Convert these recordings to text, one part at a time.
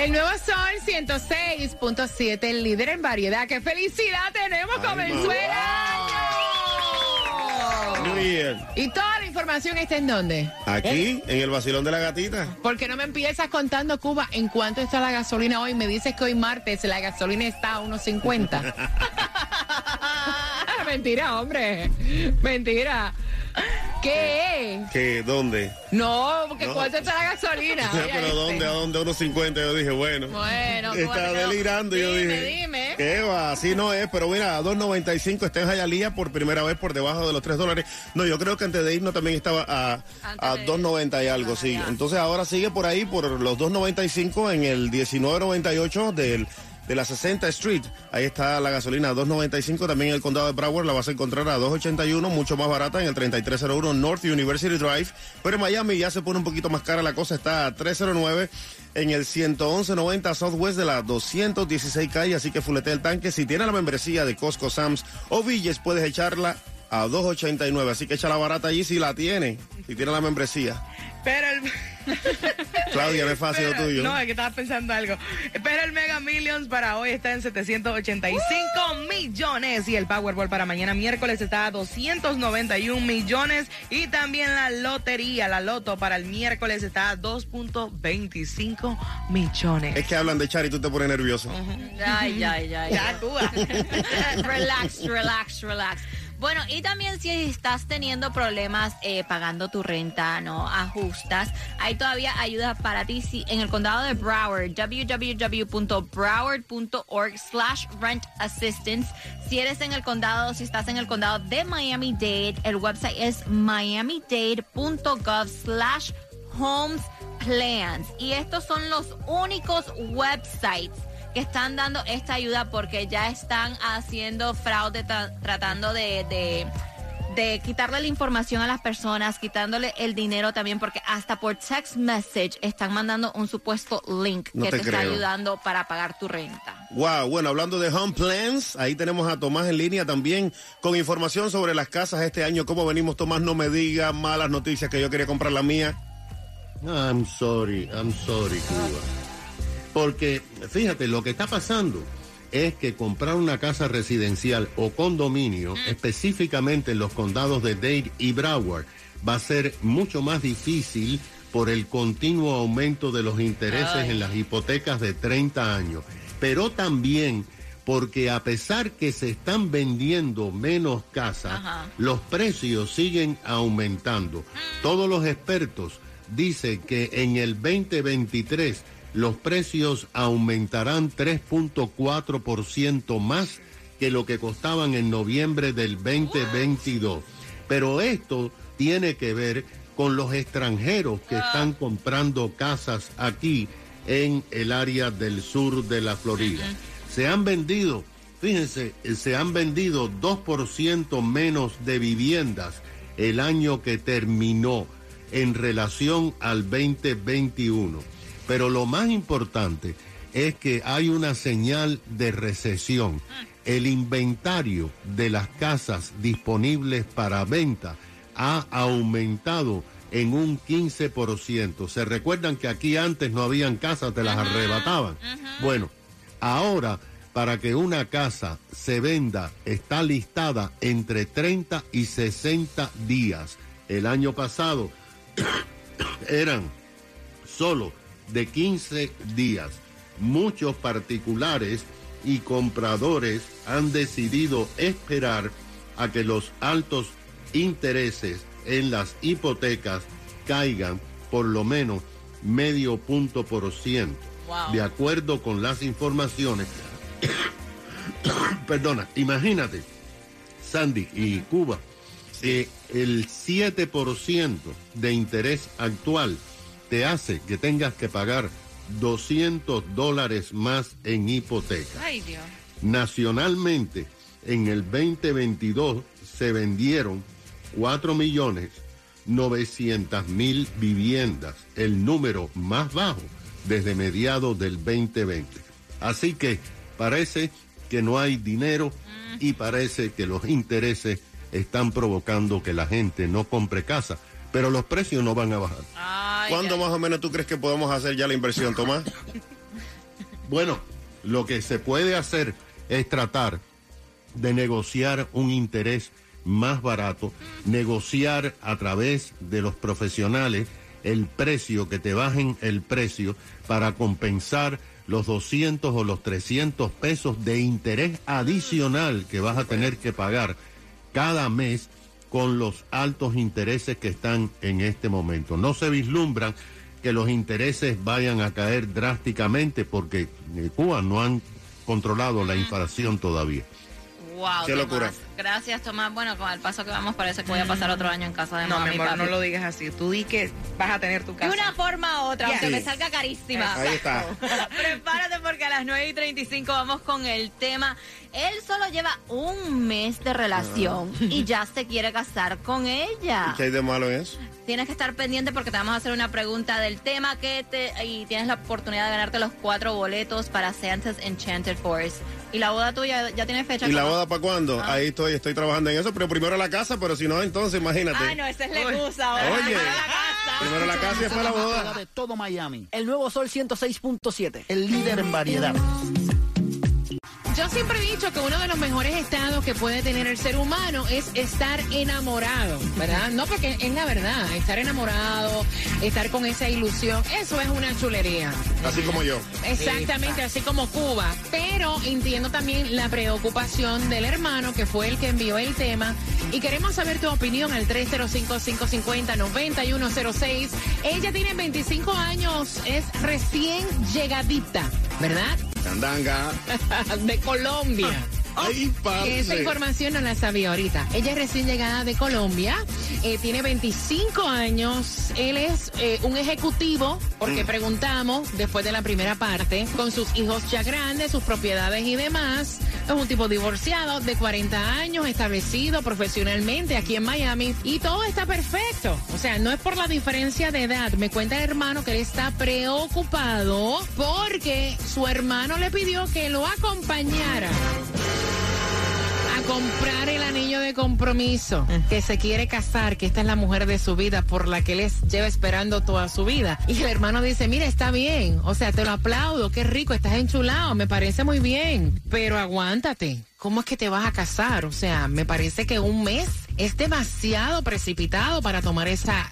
El nuevo Sol 106.7, el líder en variedad. ¡Qué felicidad tenemos! Ay, ¡Comenzó el año! Muy bien. ¿Y toda la información está en dónde? Aquí, en el vacilón de la gatita. ¿Por qué no me empiezas contando, Cuba, en cuánto está la gasolina hoy? Me dices que hoy martes la gasolina está a unos 50. Mentira, hombre. Mentira. ¿Qué? ¿Qué? ¿Dónde? No, porque No. ¿cuánto está la gasolina? Oye, Pero este. ¿dónde? ¿A dónde? A unos 50. Yo dije, bueno. Bueno, ¿cómo Está delirando. yo Dime, dije. dime. ¿Qué va? Así no es. Pero mira, a 2.95 está en Jayalía por primera vez por debajo de los 3 dólares. No, yo creo que antes de irnos también estaba a, a Antes de- 2.90 y algo, sí. Entonces ahora sigue por ahí por los 2.95 en el 19.98 del de la 60 Street. Ahí está la gasolina a 2.95. También en el condado de Broward la vas a encontrar a 2.81, mucho más barata en el 3301 North University Drive. Pero en Miami ya se pone un poquito más cara la cosa, está a 309 en el 11190 Southwest de la 216 calle, así que fulete el tanque. Si tiene la membresía de Costco, Sam's o Villes, puedes echarla a 2.89, así que echa la barata allí si la tiene, si tiene la membresía. Pero el... Claudia, no es fácil lo tuyo. No, es que estaba pensando algo. Pero el Mega Millions para hoy está en 785 millones y el Powerball para mañana miércoles está a 291 millones y también la lotería, la loto para el miércoles está a 2.25 millones. Es que hablan de Char y tú te pones nervioso. Ay, ay, ay. Ya, Cuba. relax, relax, relax. Bueno, y también si estás teniendo problemas eh, pagando tu renta, no ajustas, hay todavía ayuda para ti si, en el condado de Broward, www.broward.org slash rent assistance. Si eres en el condado, si estás en el condado de Miami-Dade, el website es miamidade.gov slash homes plans. Y estos son los únicos websites que están dando esta ayuda porque ya están haciendo fraude, tra- tratando de, de, de quitarle la información a las personas, quitándole el dinero también, porque hasta por text message están mandando un supuesto link No que te te, está ayudando para pagar tu renta. Wow, bueno, hablando de home plans, ahí tenemos a Tomás en línea también con información sobre las casas este año. ¿Cómo venimos, Tomás? No me diga malas noticias que yo quería comprar la mía. I'm sorry, I'm sorry, Cuba. Porque, fíjate, lo que está pasando es que comprar una casa residencial o condominio, específicamente en los condados de Dade y Broward, va a ser mucho más difícil por el continuo aumento de los intereses en las hipotecas de 30 años. Pero también porque a pesar que se están vendiendo menos casas, Ajá. los precios siguen aumentando. Todos los expertos dicen que en el 2023 los precios aumentarán 3.4% más que lo que costaban en noviembre del 2022. Pero esto tiene que ver con los extranjeros que están comprando casas aquí en el área del sur de la Florida. Se han vendido, fíjense, eh, se han vendido 2% menos de viviendas el año que terminó en relación al 2021. Pero lo más importante es que hay una señal de recesión. El inventario de las casas disponibles para venta ha aumentado en un 15%. ¿Se recuerdan que aquí antes no habían casas, te las arrebataban? Bueno, ahora para que una casa se venda está listada entre 30 y 60 días. El año pasado eran solo de 15 días. Muchos particulares y compradores han decidido esperar a que los altos intereses en las hipotecas caigan por lo menos medio punto por ciento. Wow. De acuerdo con las informaciones, perdona, imagínate, Sandy y Cuba, que el 7% de interés actual te hace que tengas que pagar 200 dólares más en hipoteca. Ay, Dios. Nacionalmente, en el 2022 se vendieron 4 millones 900 mil viviendas, el número más bajo desde mediados del 2020. Así que parece que no hay dinero y parece que los intereses están provocando que la gente no compre casa, pero los precios no van a bajar. Ay, ¿Cuándo más o menos tú crees que podemos hacer ya la inversión, Tomás? Bueno, lo que se puede hacer es tratar de negociar un interés más barato, negociar a través de los profesionales el precio, que te bajen el precio para compensar los 200 o los 300 pesos de interés adicional que vas a tener que pagar cada mes con los altos intereses que están en este momento. No se vislumbran que los intereses vayan a caer drásticamente porque eh, Cuba no han controlado la inflación todavía. Wow, Qué locura. Gracias, Tomás. Bueno, con el paso que vamos, parece que voy a pasar otro año en casa de No, mami mi y amor, papi. no lo digas así. Tú di que vas a tener tu De casa. una forma u otra, aunque Sí. me salga carísima. Ahí está. Prepárate porque a las 9 y 35 vamos con el tema. Él solo lleva un mes de relación y ya se quiere casar con ella. ¿Qué hay de malo en eso? Tienes que estar pendiente porque te vamos a hacer una pregunta del tema que te y tienes la oportunidad de ganarte los cuatro boletos para Santa's Enchanted Forest. Y la boda tuya ya tiene fecha. ¿Y la boda para cuándo? Ah. Ahí estoy, estoy trabajando en eso, pero primero la casa, pero si no, entonces imagínate. Ah, no, esa es la excusa. ahora. Oye. Primero la casa. Primero la casa y después la boda. de todo Miami. El nuevo Sol 106.7, el líder en variedad. Yo siempre he dicho que uno de los mejores estados que puede tener el ser humano es estar enamorado, ¿verdad? No porque es la verdad, estar enamorado, estar con esa ilusión, eso es una chulería. Así como yo. Exactamente, así como Cuba. Pero entiendo también la preocupación del hermano que fue el que envió el tema. Y queremos saber tu opinión al 305-550-9106. Ella tiene 25 años, es recién llegadita, ¿verdad? Candanga. de Colombia. Ay, parce. Esa información no la sabía ahorita. Ella es recién llegada de Colombia, eh, tiene 25 años, él es eh, un ejecutivo, porque preguntamos después de la primera parte, con sus hijos ya grandes, sus propiedades y demás. Es un tipo divorciado de 40 años, establecido profesionalmente aquí en Miami y todo está perfecto. O sea, no es por la diferencia de edad. Me cuenta el hermano que él está preocupado porque su hermano le pidió que lo acompañara comprar el anillo de compromiso, que se quiere casar, que esta es la mujer de su vida por la que él es- lleva esperando toda su vida. Y el hermano dice, mira, está bien, o sea, te lo aplaudo, qué rico, estás enchulado, me parece muy bien, pero aguántate. ¿Cómo es que te vas a casar? O sea, me parece que un mes es demasiado precipitado para tomar esa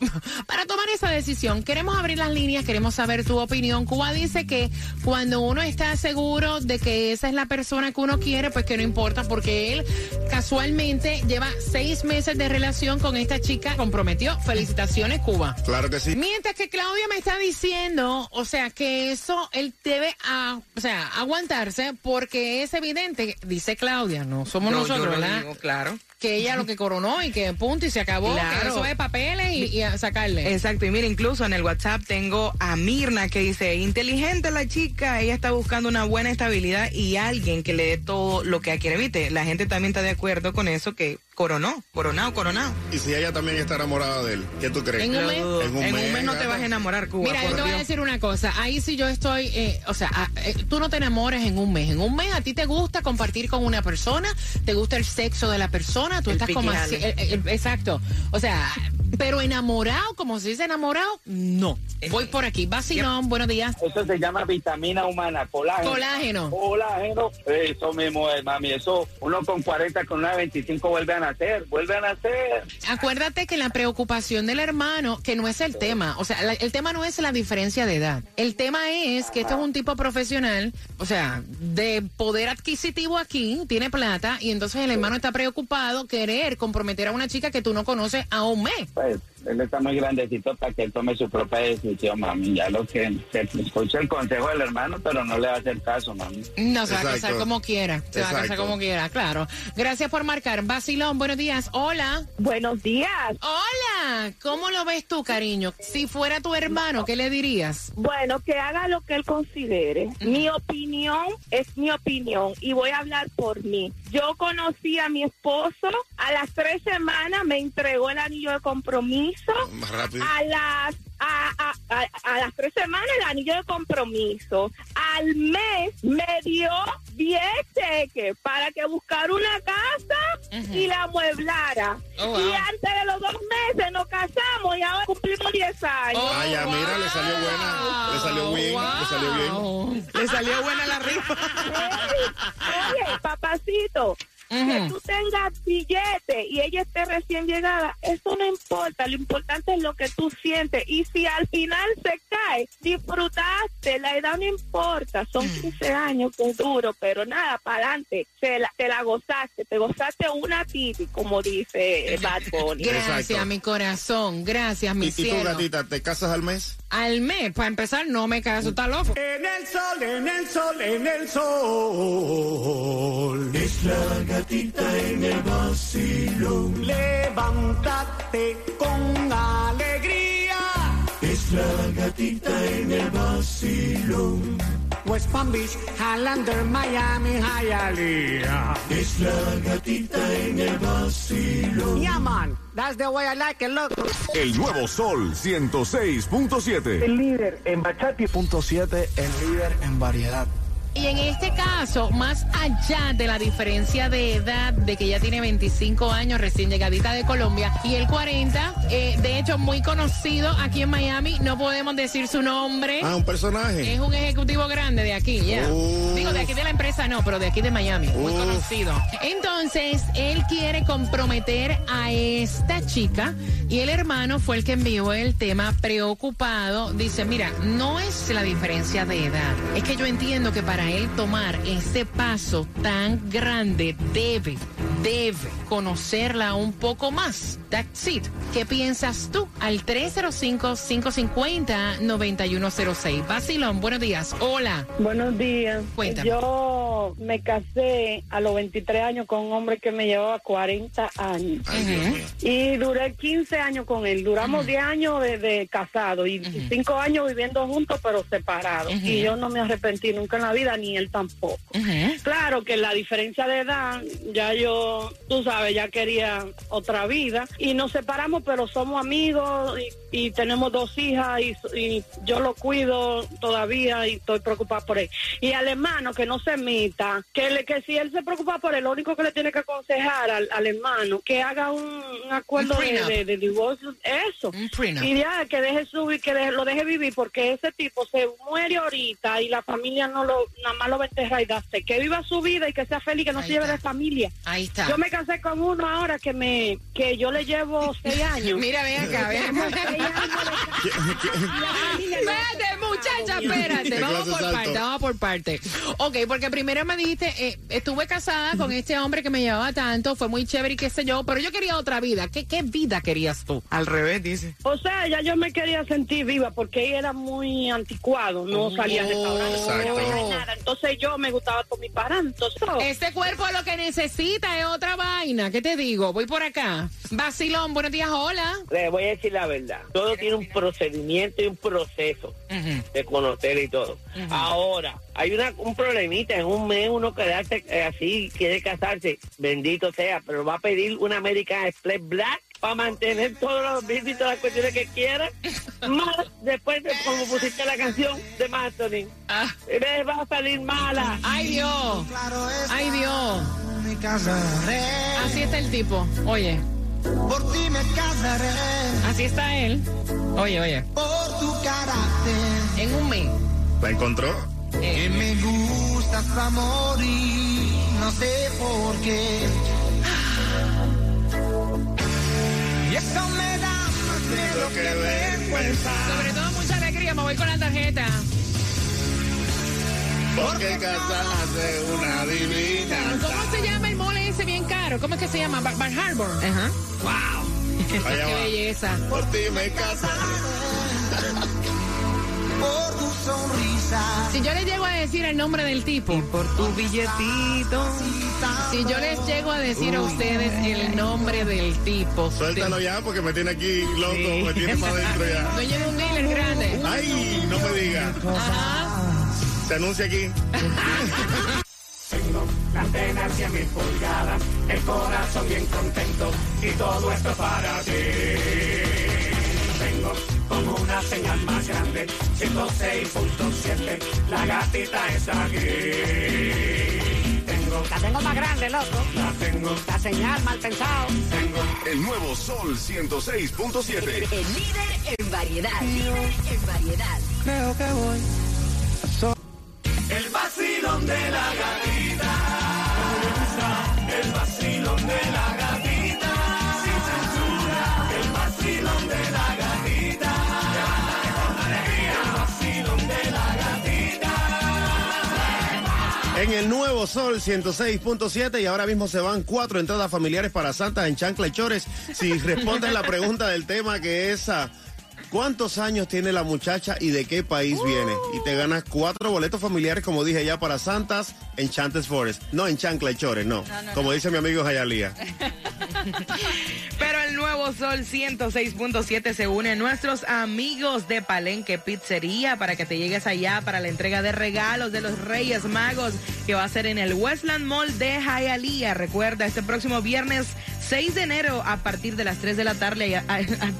para tomar esa decisión. Queremos abrir las líneas, queremos saber tu opinión. Cuba dice que cuando uno está seguro de que esa es la persona que uno quiere, pues que no importa, porque él casualmente lleva seis meses de relación con esta chica, comprometió. Felicitaciones, Cuba. Claro que sí. Mientras que Claudia me está diciendo, o sea, que eso él debe, a, o sea, aguantarse porque es evidente, dice Claudia, no somos Yo- yo nosotros, lo ¿verdad? digo, claro. Que ella lo que coronó y que punto y se acabó, que Claro. eso es papeles y, y a sacarle. Exacto, y mira, incluso en el WhatsApp tengo a Mirna que dice, inteligente la chica, ella está buscando una buena estabilidad y alguien que le dé todo lo que quiere. Viste, la gente también está de acuerdo con eso que coronó, coronado, coronado. Y si ella también está enamorada de él, ¿qué tú crees? En un mes. En un En un mes, mes no te vas a enamorar, Cuba. Mira, yo te voy a decir una cosa. Ahí sí yo estoy, eh, o sea, ah, eh, tú no te enamores en un mes. En un mes a ti te gusta compartir con una persona, te gusta el sexo de la persona, tú El estás como así. eh, eh, exacto. O sea, pero enamorado, como se dice enamorado, no. Voy por aquí. Vacilón, buenos días. Eso se llama vitamina humana, colágeno. Colágeno. Colágeno, eso mismo es, mami. Eso, uno con 40, con una de 25 vuelve a nacer, vuelve a nacer. Acuérdate que la preocupación del hermano, que no es el tema, o sea, la- el tema no es la diferencia de edad. El tema es que esto es un tipo profesional, o sea, de poder adquisitivo aquí, tiene plata, y entonces el hermano está preocupado querer comprometer a una chica que tú no conoces a un mes. Pues él está muy grandecito para que él tome su propia decisión, mami. Ya lo que se escucha el consejo del hermano, pero no le va a hacer caso, mami. No, se va a Exacto. casar como quiera. Se va a casar Exacto. como quiera, claro. Gracias por marcar. Basilón, buenos días. Hola. Buenos días. Hola. ¿Cómo lo ves tú, cariño? Si fuera tu hermano, ¿qué le dirías? Bueno, que haga lo que él considere. Mi opinión es mi opinión y voy a hablar por mí. Yo conocí a mi esposo, a las tres semanas me entregó el anillo de compromiso. Más rápido. A las a, a- a- a las tres semanas el anillo de compromiso. Al mes me dio 10 cheques para que buscara una casa y la amueblara. Oh, wow. Y antes de los dos meses nos años. Oh, ya, mira, le salió buena. Le salió bien, le salió bien. Le salió buena la rifa. Oye, papacito, que tú tengas billete y ella esté recién llegada, eso no importa. Lo importante es lo que tú sientes. Y si al final se cae, disfrutaste, la edad no importa. Son 15 años que es duro, pero nada, para adelante. Te la, te la gozaste, te gozaste una titi, como dice Bad Bunny. Gracias, Exacto. mi corazón. Gracias, mi ¿Y, y tú, cielo. gatita, te casas al mes? Al mes, para empezar, no me caso, está loco. En el sol, en el sol, en el sol. Es la gatita en el vacilón. Levántate con alegría. Es la gatita en el vacilón. West Palm Beach, Highlander, Miami, Hialeah. Es la gatita en el vacilón. Yeah, man. That's the way I like it, look. El nuevo Sol 106.7. El líder en bachata y punto siete, el líder en variedad. Y en este caso, más allá de la diferencia de edad, de que ella tiene 25 años, recién llegadita de Colombia, y el 40, eh, de hecho muy conocido aquí en Miami, no podemos decir su nombre. Ah, un personaje. Es un ejecutivo grande de aquí, ya. Digo, de aquí de la empresa no, pero de aquí de Miami, muy conocido. Entonces, él quiere comprometer a esta chica y el hermano fue el que envió el tema preocupado. Dice, mira, no es la diferencia de edad, es que yo entiendo que para él tomar ese paso tan grande debe, debe conocerla un poco más. That's it. ¿Qué piensas tú? Al 305-550-9106. Basilón, buenos días. Hola. Buenos días. Cuéntame. Yo me casé a los 23 años con un hombre que me llevaba 40 años. Mío. Y duré 15 años con él. Duramos 10 años de, de casado y 5 años viviendo juntos pero separados. Y yo no me arrepentí nunca en la vida, ni él tampoco. Claro que la diferencia de edad, ya yo, tú sabes, ya quería otra vida. Y nos separamos, pero somos amigos y, y tenemos dos hijas y, y yo lo cuido todavía y estoy preocupada por él. Y al hermano que no se meta, que, le, que si él se preocupa por él, lo único que le tiene que aconsejar al, al hermano, que haga un, un acuerdo Un de, de- de divorcio, eso. Y ya, que deje subir, que deje- lo deje vivir, porque ese tipo se muere ahorita y la familia no lo, nada más lo va a enterrar y darse. Que viva su vida y que sea feliz, que no Ahí se lleve está. de familia. Ahí está. Yo me casé con uno ahora que me que yo le llevo seis años. Mira, ven acá, ven acá. años de muchacha, espérate. ¿Qué Vamos por de parte, vamos por parte. Ok, porque primero me dijiste, eh, estuve casada con este hombre que me llevaba tanto, fue muy chévere y qué sé yo, pero yo quería otra vida. ¿Qué, qué vida querías tú? Al revés, dice. O sea, ya yo me quería sentir viva porque ella era muy anticuado, no salía a restaurantes, no nada. Entonces yo me gustaba con mi. Entonces, Este cuerpo lo que necesita es otra vaina. ¿Qué te digo? Voy por acá. Basilón, buenos días, hola. Le voy a decir la verdad. Todo tiene un procedimiento y un proceso de conocer y todo. Ahora, hay una, un problemita. En un mes uno quedarse eh, así, quiere casarse, bendito sea, pero va a pedir una American Express Black para mantener todos los bits y todas las cuestiones que quiera. Más después de como pusiste la canción de Mastering. Ah. Va a salir mala. Ay, Dios. Ay, Dios. Así está el tipo. Oye, Por ti me casaré, así está él. Oye, oye. por tu carácter. En un mes. ¿La encontró? Que me gustas a morir, no sé por qué. Y eso me da más miedo que vergüenza. Sobre todo mucha alegría, me voy con la tarjeta. Porque casarse una divina. ¿Cómo se llama el mole ese bien caro? ¿Cómo es que se llama? Bar, Bar Harbor. Ajá. Wow. Qué belleza. Por ti me casaré. Si yo les llego a decir el nombre del tipo, Por tu billetito. si yo les llego a decir a ustedes el nombre del tipo, Suéltalo ya porque me tiene aquí loco, Sí. me tiene para adentro ya. dueño de un dealer grande. Ay, no me diga. Ajá. Se anuncia aquí. Tengo la antena 100 mil pulgadas, el corazón bien contento y todo esto es para ti. Como una señal más grande, 106.7, la gatita está aquí. Tengo, La tengo más grande, loco. la tengo, La señal mal pensado. tengo. El nuevo Sol 106.7. El líder en variedad. Líder en variedad. Creo que voy. El vacilón de la gatita. El vacilón el nuevo Sol 106.7 y ahora mismo se van cuatro entradas familiares para Santa en Chancla y Chores. Si responden la pregunta del tema que es ah, ¿cuántos años tiene la muchacha y de qué país viene? Y te ganas cuatro boletos familiares, como dije ya, para Santas en Chantes Forest. No en Chancla y Chores, no. como dice mi amigo Jayalía. Nuevo Sol 106.7 se une a nuestros amigos de Palenque Pizzería para que te llegues allá para la entrega de regalos de los Reyes Magos que va a ser en el Westland Mall de Hialeah. Recuerda, este próximo viernes 6 de enero a partir de las 3 de la tarde, allá,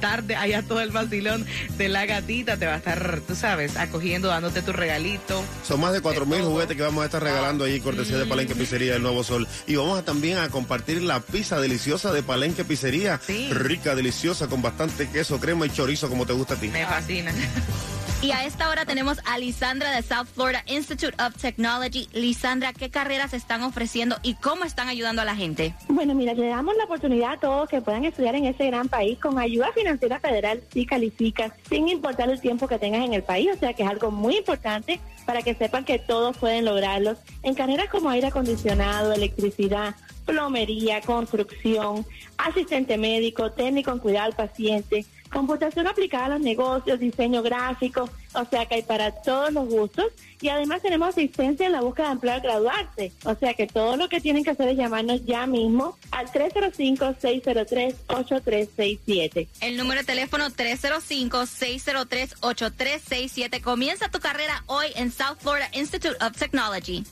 tarde, allá todo el vacilón de la gatita te va a estar, tú sabes, acogiendo, dándote tu regalito. Son más de cuatro mil juguetes que vamos a estar regalando ahí, cortesía de Palenque Pizzería del Nuevo Sol. Y vamos a también a compartir la pizza deliciosa de Palenque Pizzería. Sí. Rica, deliciosa, con bastante queso, crema y chorizo, como te gusta a ti. Me fascina. Y a esta hora tenemos a Lisandra de South Florida Institute of Technology. Lisandra, ¿qué carreras están ofreciendo y cómo están ayudando a la gente? Bueno, mira, le damos la oportunidad a todos que puedan estudiar en ese gran país con ayuda financiera federal si calificas, sin importar el tiempo que tengas en el país. O sea que es algo muy importante para que sepan que todos pueden lograrlos en carreras como aire acondicionado, electricidad, plomería, construcción, asistente médico, técnico en cuidado al paciente, computación aplicada a los negocios, diseño gráfico, o sea que hay para todos los gustos y además tenemos asistencia en la búsqueda de empleo al graduarse, o sea que todo lo que tienen que hacer es llamarnos ya mismo al 305-603-8367. El número de teléfono 305-603-8367. Comienza tu carrera hoy en South Florida Institute of Technology.